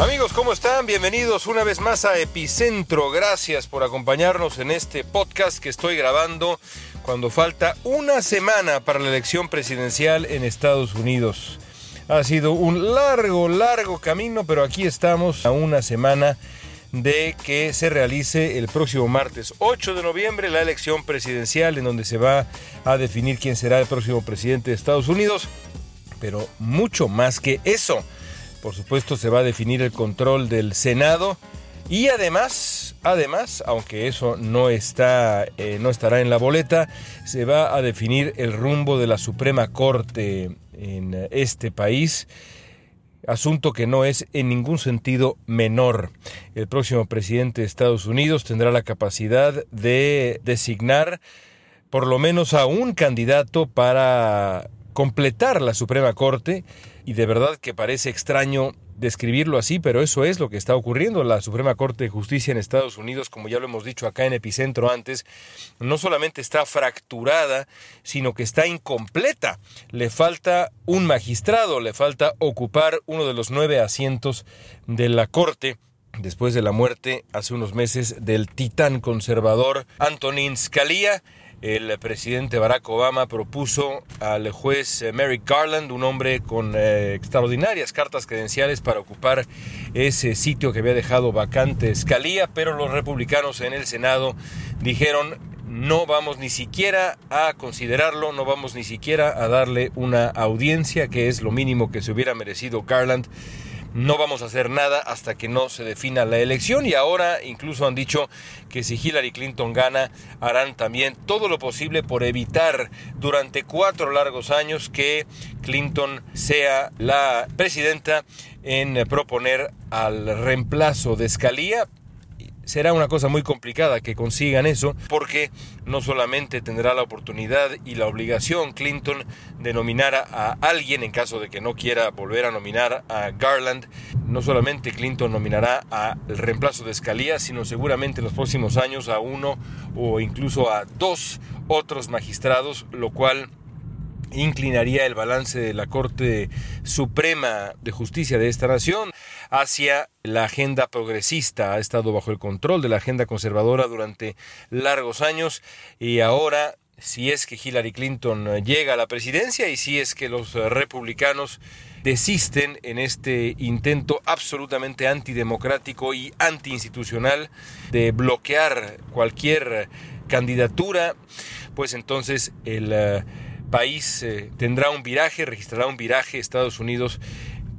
Amigos, ¿cómo están? Bienvenidos una vez más a Epicentro. Gracias por acompañarnos en este podcast que estoy grabando cuando falta una semana para la elección presidencial en Estados Unidos. Ha sido un largo, largo camino, pero aquí estamos a una semana de que se realice el próximo martes 8 de noviembre la elección presidencial en donde se va a definir quién será el próximo presidente de Estados Unidos. Pero mucho más que eso. Por supuesto se va a definir el control del Senado y además, además, aunque eso no está, eh, no estará en la boleta, se va a definir el rumbo de la Suprema Corte en este país asunto que no es en ningún sentido menor. El próximo presidente de Estados Unidos tendrá la capacidad de designar por lo menos a un candidato para completar la Suprema Corte y de verdad que parece extraño describirlo así, pero eso es lo que está ocurriendo. La Suprema Corte de Justicia en Estados Unidos, como ya lo hemos dicho acá en Epicentro antes, no solamente está fracturada, sino que está incompleta. Le falta un magistrado, le falta ocupar uno de los nueve asientos de la Corte después de la muerte hace unos meses del titán conservador Antonin Scalia el presidente Barack Obama propuso al juez eh, Merrick Garland, un hombre con eh, extraordinarias cartas credenciales para ocupar ese sitio que había dejado vacante Scalia, pero los republicanos en el Senado dijeron no vamos ni siquiera a considerarlo, no vamos ni siquiera a darle una audiencia, que es lo mínimo que se hubiera merecido Garland no vamos a hacer nada hasta que no se defina la elección y ahora incluso han dicho que si Hillary Clinton gana harán también todo lo posible por evitar durante cuatro largos años que Clinton sea la presidenta en proponer al reemplazo de Scalia será una cosa muy complicada que consigan eso, porque no solamente tendrá la oportunidad y la obligación Clinton de nominar a alguien en caso de que no quiera volver a nominar a Garland, no solamente Clinton nominará al reemplazo de Scalia, sino seguramente en los próximos años a uno o incluso a dos otros magistrados, lo cual inclinaría el balance de la Corte Suprema de Justicia de esta nación hacia la agenda progresista. Ha estado bajo el control de la agenda conservadora durante largos años y ahora si es que Hillary Clinton llega a la presidencia y si es que los republicanos desisten en este intento absolutamente antidemocrático y antiinstitucional de bloquear cualquier candidatura, pues entonces el eh, país eh, tendrá un viraje, registrará un viraje Estados Unidos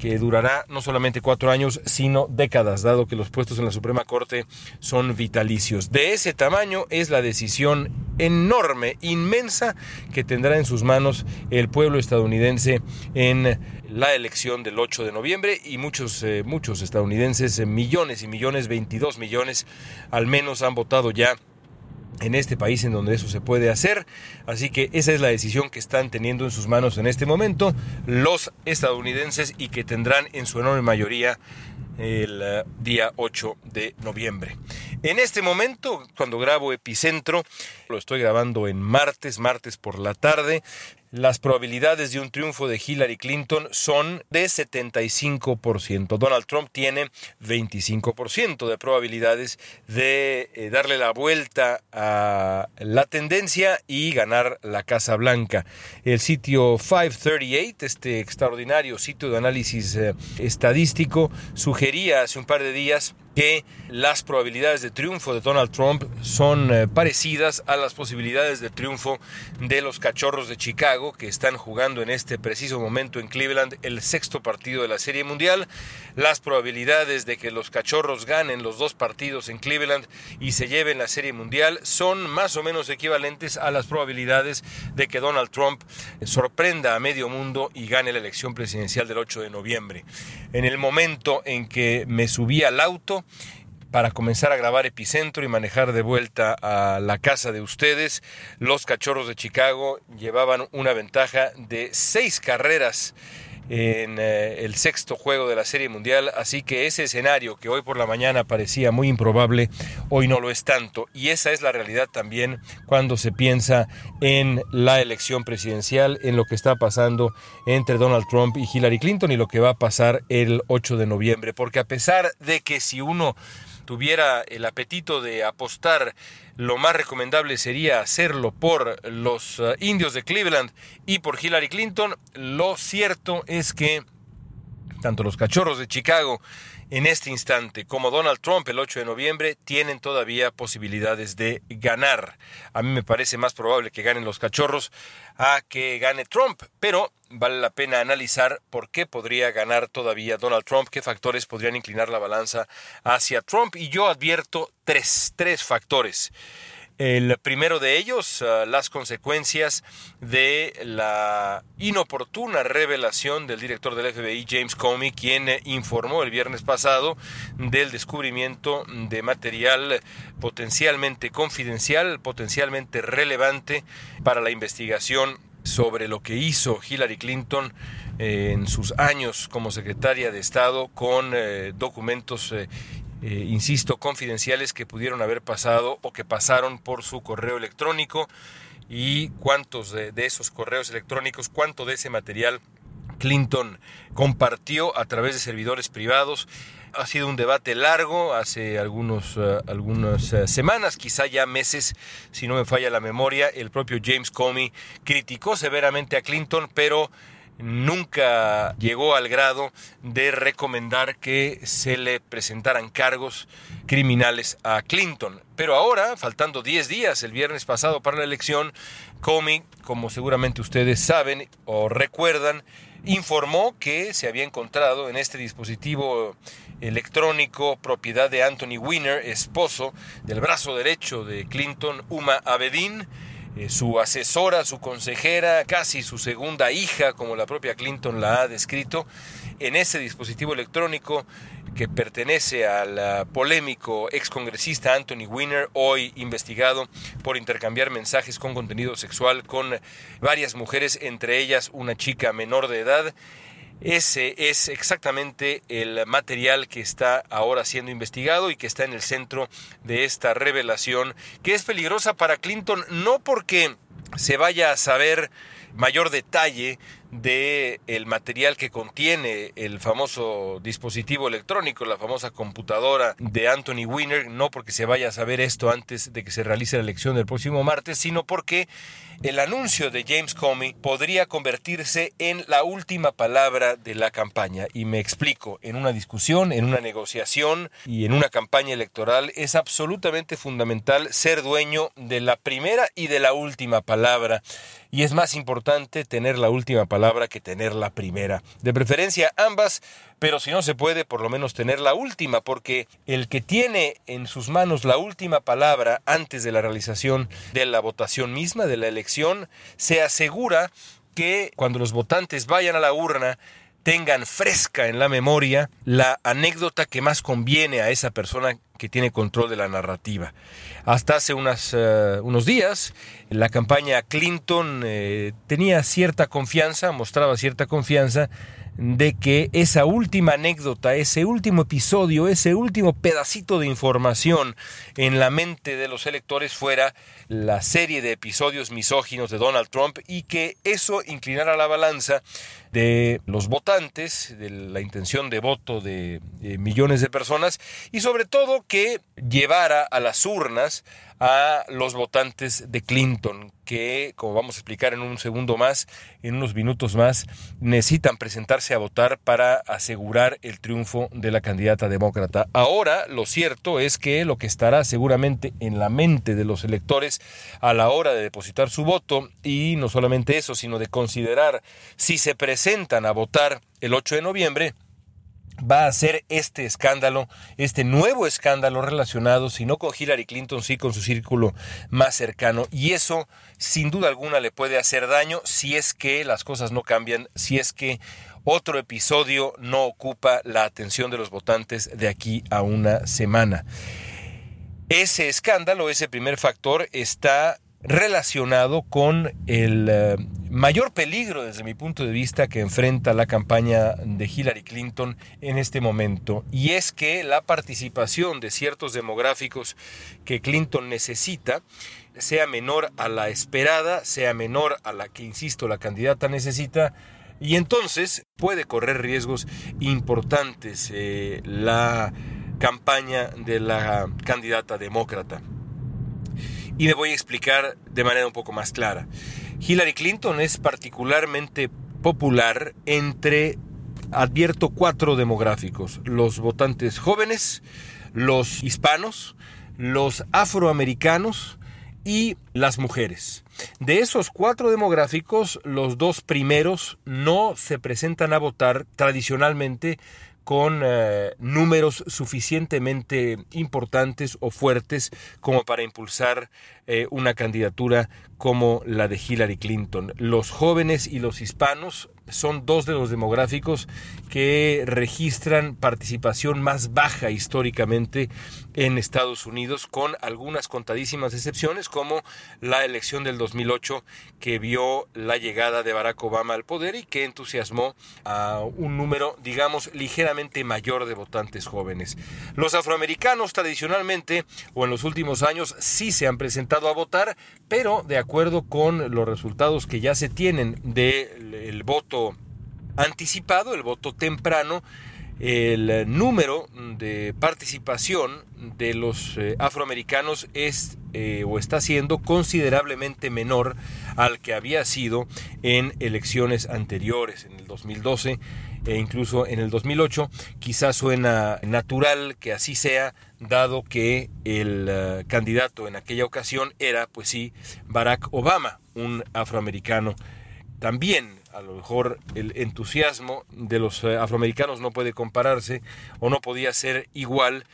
que durará no solamente cuatro años, sino décadas, dado que los puestos en la Suprema Corte son vitalicios. De ese tamaño es la decisión enorme, inmensa, que tendrá en sus manos el pueblo estadounidense en la elección del 8 de noviembre y muchos, eh, muchos estadounidenses, eh, millones y millones, 22 millones al menos han votado ya en este país en donde eso se puede hacer. Así que esa es la decisión que están teniendo en sus manos en este momento los estadounidenses y que tendrán en su enorme mayoría el eh, día 8 de noviembre. En este momento, cuando grabo Epicentro, lo estoy grabando en martes, martes por la tarde, las probabilidades de un triunfo de Hillary Clinton son de 75%. Donald Trump tiene 25% de probabilidades de eh, darle la vuelta a la tendencia y ganar la Casa Blanca. El sitio 538, este extraordinario sitio de análisis eh, estadístico, sugería hace un par de días que las probabilidades de triunfo de Donald Trump son eh, parecidas a las posibilidades de triunfo de los Cachorros de Chicago que están jugando en este preciso momento en Cleveland el sexto partido de la Serie Mundial. Las probabilidades de que los Cachorros ganen los dos partidos en Cleveland y se lleven la Serie Mundial son más o menos equivalentes a las probabilidades de que Donald Trump sorprenda a medio mundo y gane la elección presidencial del 8 de noviembre. En el momento en que me subí al auto, para comenzar a grabar Epicentro y manejar de vuelta a la casa de ustedes. Los Cachorros de Chicago llevaban una ventaja de seis carreras en eh, el sexto juego de la Serie Mundial, así que ese escenario que hoy por la mañana parecía muy improbable, hoy no lo es tanto. Y esa es la realidad también cuando se piensa en la elección presidencial, en lo que está pasando entre Donald Trump y Hillary Clinton y lo que va a pasar el 8 de noviembre. Porque a pesar de que si uno tuviera el apetito de apostar, lo más recomendable sería hacerlo por los uh, indios de Cleveland y por Hillary Clinton. Lo cierto es que tanto los cachorros de Chicago en este instante, como Donald Trump el 8 de noviembre, tienen todavía posibilidades de ganar. A mí me parece más probable que ganen los cachorros a que gane Trump, pero vale la pena analizar por qué podría ganar todavía Donald Trump, qué factores podrían inclinar la balanza hacia Trump. Y yo advierto tres, tres factores. El primero de ellos, ah, las consecuencias de la inoportuna revelación del director del FBI, James Comey, quien eh, informó el viernes pasado del descubrimiento de material potencialmente confidencial, potencialmente relevante para la investigación sobre lo que hizo Hillary Clinton eh, en sus años como secretaria de Estado con eh, documentos eh, insisto, confidenciales que pudieron haber pasado o que pasaron por su correo electrónico y cuántos de, esos correos electrónicos, cuánto de ese material Clinton compartió a través de servidores privados. Ha sido un debate largo, hace algunos, eh, algunas eh, semanas, quizá ya meses, si no me falla la memoria, el propio James Comey criticó severamente a Clinton, pero nunca llegó al grado de recomendar que se le presentaran cargos criminales a Clinton. Pero ahora, faltando 10 días, el viernes pasado para la elección, Comey, como seguramente ustedes saben o recuerdan, informó que se había encontrado en este dispositivo electrónico propiedad de Anthony Weiner, esposo del brazo derecho de Clinton, Uma Abedin, eh, su asesora, su consejera, casi su segunda hija, como la propia Clinton la ha descrito, en ese dispositivo electrónico que pertenece al polémico excongresista Anthony Weiner, hoy investigado por intercambiar mensajes con contenido sexual con varias mujeres, entre ellas una chica menor de edad. Ese es exactamente el material que está ahora siendo investigado y que está en el centro de esta revelación, que es peligrosa para Clinton no porque se vaya a saber mayor detalle de el material que contiene el famoso dispositivo electrónico, la famosa computadora de Anthony Weiner, no porque se vaya a saber esto antes de que se realice la elección del próximo martes, sino porque el anuncio de James Comey podría convertirse en la última palabra de la campaña. Y me explico, en una discusión, en una negociación y en una campaña electoral es absolutamente fundamental ser dueño de la primera y de la última palabra. Y es más importante tener la última palabra que tener la primera. De preferencia ambas, pero si no se puede, por lo menos tener la última, porque el que tiene en sus manos la última palabra antes de la realización de la votación misma, de la elección, se asegura que cuando los votantes vayan a la urna, tengan fresca en la memoria la anécdota que más conviene a esa persona que tiene control de la narrativa. Hasta hace eh, unos días, la campaña Clinton eh, tenía cierta confianza, mostraba cierta confianza de que esa última anécdota, ese último episodio, ese último pedacito de información en la mente de los electores fuera la serie de episodios misóginos de Donald Trump y que eso inclinara la balanza de los votantes, de la intención de voto de, millones de personas y sobre todo que llevara a las urnas a los votantes de Clinton, que, como vamos a explicar en un segundo más, en unos minutos más, necesitan presentarse a votar para asegurar el triunfo de la candidata demócrata. Ahora, lo cierto es que lo que estará seguramente en la mente de los electores a la hora de depositar su voto, y no solamente eso, sino de considerar si se presentan a votar el 8 de noviembre, va a ser este escándalo, este nuevo escándalo relacionado, si no con Hillary Clinton, sí con su círculo más cercano. Y eso, sin duda alguna, le puede hacer daño si es que las cosas no cambian, si es que otro episodio no ocupa la atención de los votantes de aquí a una semana. Ese escándalo, ese primer factor, está relacionado con el eh, mayor peligro desde mi punto de vista que enfrenta la campaña de Hillary Clinton en este momento y es que la participación de ciertos demográficos que Clinton necesita sea menor a la esperada, sea menor a la que, insisto, la candidata necesita y entonces puede correr riesgos importantes eh, la campaña de la candidata demócrata. Y me voy a explicar de manera un poco más clara. Hillary Clinton es particularmente popular entre, advierto, cuatro demográficos. Los votantes jóvenes, los hispanos, los afroamericanos y las mujeres. De esos cuatro demográficos, los dos primeros no se presentan a votar tradicionalmente con eh, números suficientemente importantes o fuertes como para impulsar eh, una candidatura como la de Hillary Clinton. Los jóvenes y los hispanos son dos de los demográficos que registran participación más baja históricamente en Estados Unidos, con algunas contadísimas excepciones, como la elección del 2008 que vio la llegada de Barack Obama al poder y que entusiasmó a un número, digamos, ligeramente mayor de votantes jóvenes. Los afroamericanos tradicionalmente o en los últimos años sí se han presentado a votar, pero de acuerdo con los resultados que ya se tienen del voto anticipado, el voto temprano, el número de participación de los eh, afroamericanos es eh, o está siendo considerablemente menor al que había sido en elecciones anteriores, en el 2012 e incluso en el 2008. Quizás suena natural que así sea, dado que el eh, candidato en aquella ocasión era, pues sí, Barack Obama, un afroamericano. También a lo mejor el entusiasmo de los eh, afroamericanos no puede compararse o no podía ser igual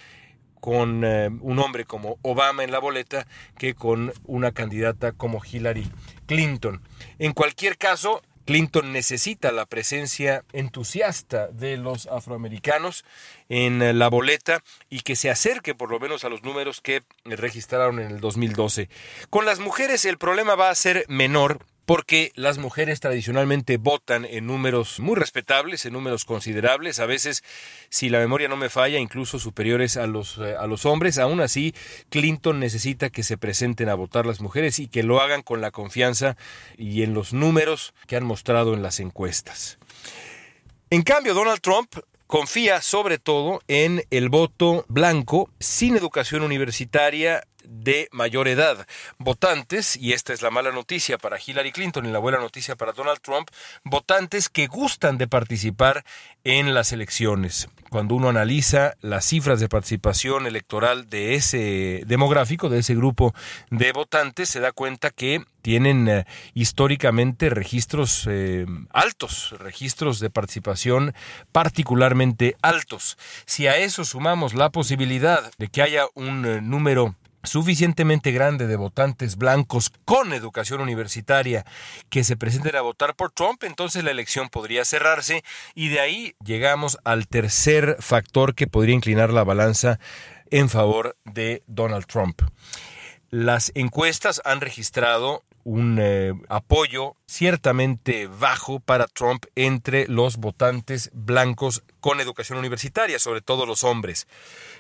con eh, un hombre como Obama en la boleta que con una candidata como Hillary Clinton. En cualquier caso, Clinton necesita la presencia entusiasta de los afroamericanos en eh, la boleta y que se acerque por lo menos a los números que registraron en el 2012. Con las mujeres el problema va a ser menor porque las mujeres tradicionalmente votan en números muy respetables, en números considerables, a veces, si la memoria no me falla, incluso superiores a los, eh, a los hombres. Aún así, Clinton necesita que se presenten a votar las mujeres y que lo hagan con la confianza y en los números que han mostrado en las encuestas. En cambio, Donald Trump confía sobre todo en el voto blanco sin educación universitaria de mayor edad. Votantes, y esta es la mala noticia para Hillary Clinton y la buena noticia para Donald Trump, votantes que gustan de participar en las elecciones. Cuando uno analiza las cifras de participación electoral de ese demográfico, de ese grupo de votantes, se da cuenta que tienen eh, históricamente registros eh, altos, registros de participación particularmente altos. Si a eso sumamos la posibilidad de que haya un eh, número suficientemente grande de votantes blancos con educación universitaria que se presenten a votar por Trump, entonces la elección podría cerrarse y de ahí llegamos al tercer factor que podría inclinar la balanza en favor de Donald Trump. Las encuestas han registrado un eh, apoyo ciertamente bajo para Trump entre los votantes blancos con educación universitaria, sobre todo los hombres,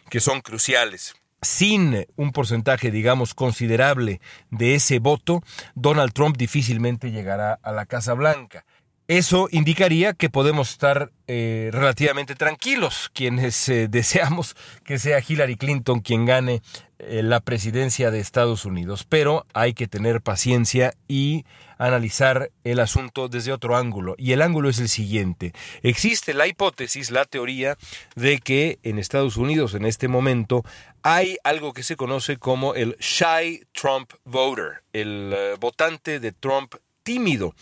que son cruciales sin un porcentaje, digamos, considerable de ese voto, Donald Trump difícilmente llegará a la Casa Blanca. Eso indicaría que podemos estar eh, relativamente tranquilos quienes eh, deseamos que sea Hillary Clinton quien gane eh, la presidencia de Estados Unidos. Pero hay que tener paciencia y analizar el asunto desde otro ángulo. Y el ángulo es el siguiente. Existe la hipótesis, la teoría de que en Estados Unidos en este momento hay algo que se conoce como el shy Trump voter, el votante de Trump tímido,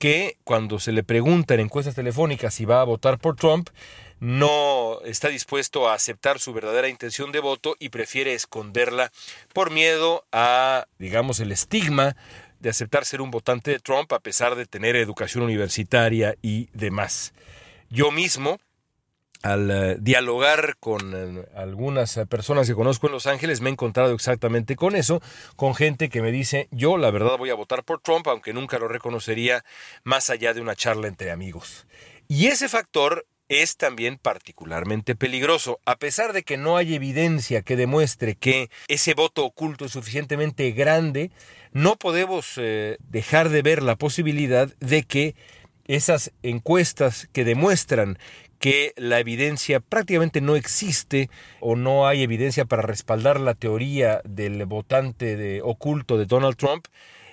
que cuando se le pregunta en encuestas telefónicas si va a votar por Trump, no está dispuesto a aceptar su verdadera intención de voto y prefiere esconderla por miedo a, digamos, el estigma de aceptar ser un votante de Trump a pesar de tener educación universitaria y demás. Yo mismo al eh, dialogar con eh, algunas personas que conozco en Los Ángeles, me he encontrado exactamente con eso, con gente que me dice, yo la verdad voy a votar por Trump, aunque nunca lo reconocería más allá de una charla entre amigos. Y ese factor es también particularmente peligroso, a pesar de que no hay evidencia que demuestre que ese voto oculto es suficientemente grande, no podemos eh, dejar de ver la posibilidad de que esas encuestas que demuestran que la evidencia prácticamente no existe o no hay evidencia para respaldar la teoría del votante oculto de Donald Trump,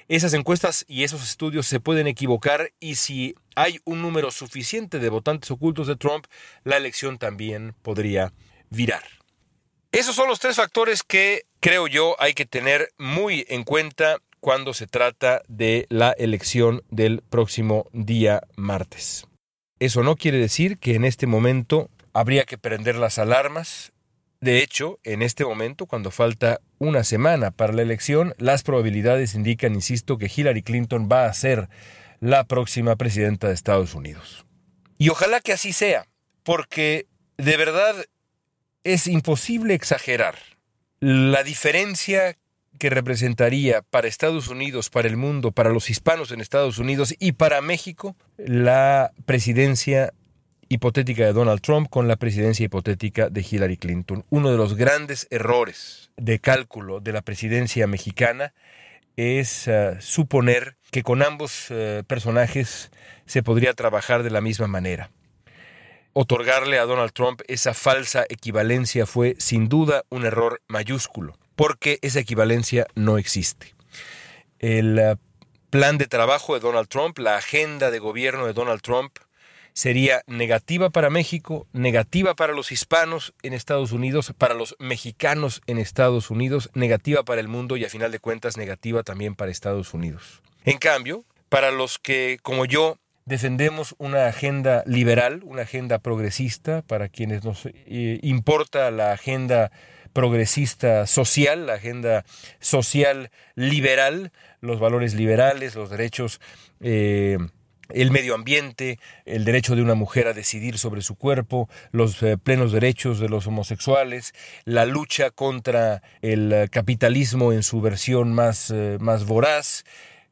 esas encuestas y esos estudios se pueden equivocar y si hay un número suficiente de votantes ocultos de Trump, la elección también podría virar. Esos son los tres factores que creo yo hay que tener muy en cuenta cuando se trata de la elección del próximo día martes. Eso no quiere decir que en este momento habría que prender las alarmas. De hecho, en este momento, cuando falta una semana para la elección, las probabilidades indican, insisto, que Hillary Clinton va a ser la próxima presidenta de Estados Unidos. Y ojalá que así sea, porque de verdad es imposible exagerar la diferencia que representaría para Estados Unidos, para el mundo, para los hispanos en Estados Unidos y para México la presidencia hipotética de Donald Trump con la presidencia hipotética de Hillary Clinton. Uno de los grandes errores de cálculo de la presidencia mexicana es eh, suponer que con ambos eh, personajes se podría trabajar de la misma manera. Otorgarle a Donald Trump esa falsa equivalencia fue sin duda un error mayúsculo porque esa equivalencia no existe. El eh, plan de trabajo de Donald Trump, la agenda de gobierno de Donald Trump, sería negativa para México, negativa para los hispanos en Estados Unidos, para los mexicanos en Estados Unidos, negativa para el mundo y a final de cuentas negativa también para Estados Unidos. En cambio, para los que, como yo, defendemos una agenda liberal, una agenda progresista, para quienes nos eh, importa la agenda progresista social, la agenda social liberal, los valores liberales, los derechos, eh, el medio ambiente, el derecho de una mujer a decidir sobre su cuerpo, los eh, plenos derechos de los homosexuales, la lucha contra el capitalismo en su versión más, eh, más voraz,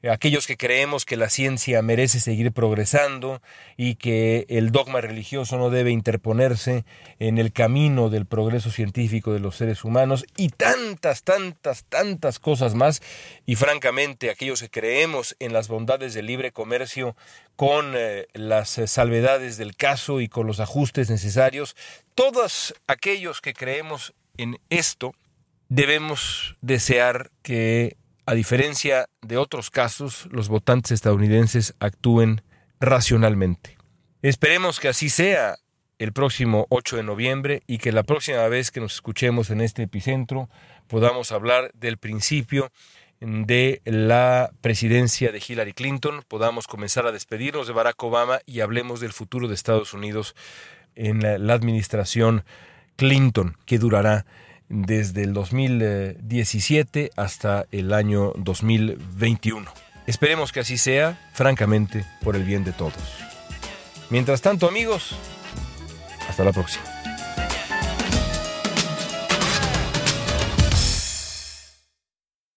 aquellos que creemos que la ciencia merece seguir progresando y que el dogma religioso no debe interponerse en el camino del progreso científico de los seres humanos y tantas, tantas, tantas cosas más. Y francamente, aquellos que creemos en las bondades del libre comercio con eh, las eh, salvedades del caso y con los ajustes necesarios, todos aquellos que creemos en esto, debemos desear que a diferencia de otros casos, los votantes estadounidenses actúen racionalmente. Esperemos que así sea el próximo 8 de noviembre y que la próxima vez que nos escuchemos en este epicentro podamos hablar del principio de la presidencia de Hillary Clinton, podamos comenzar a despedirnos de Barack Obama y hablemos del futuro de Estados Unidos en la, administración Clinton, que durará desde el 2017 hasta el año 2021. Esperemos que así sea, francamente, por el bien de todos. Mientras tanto, amigos, hasta la próxima.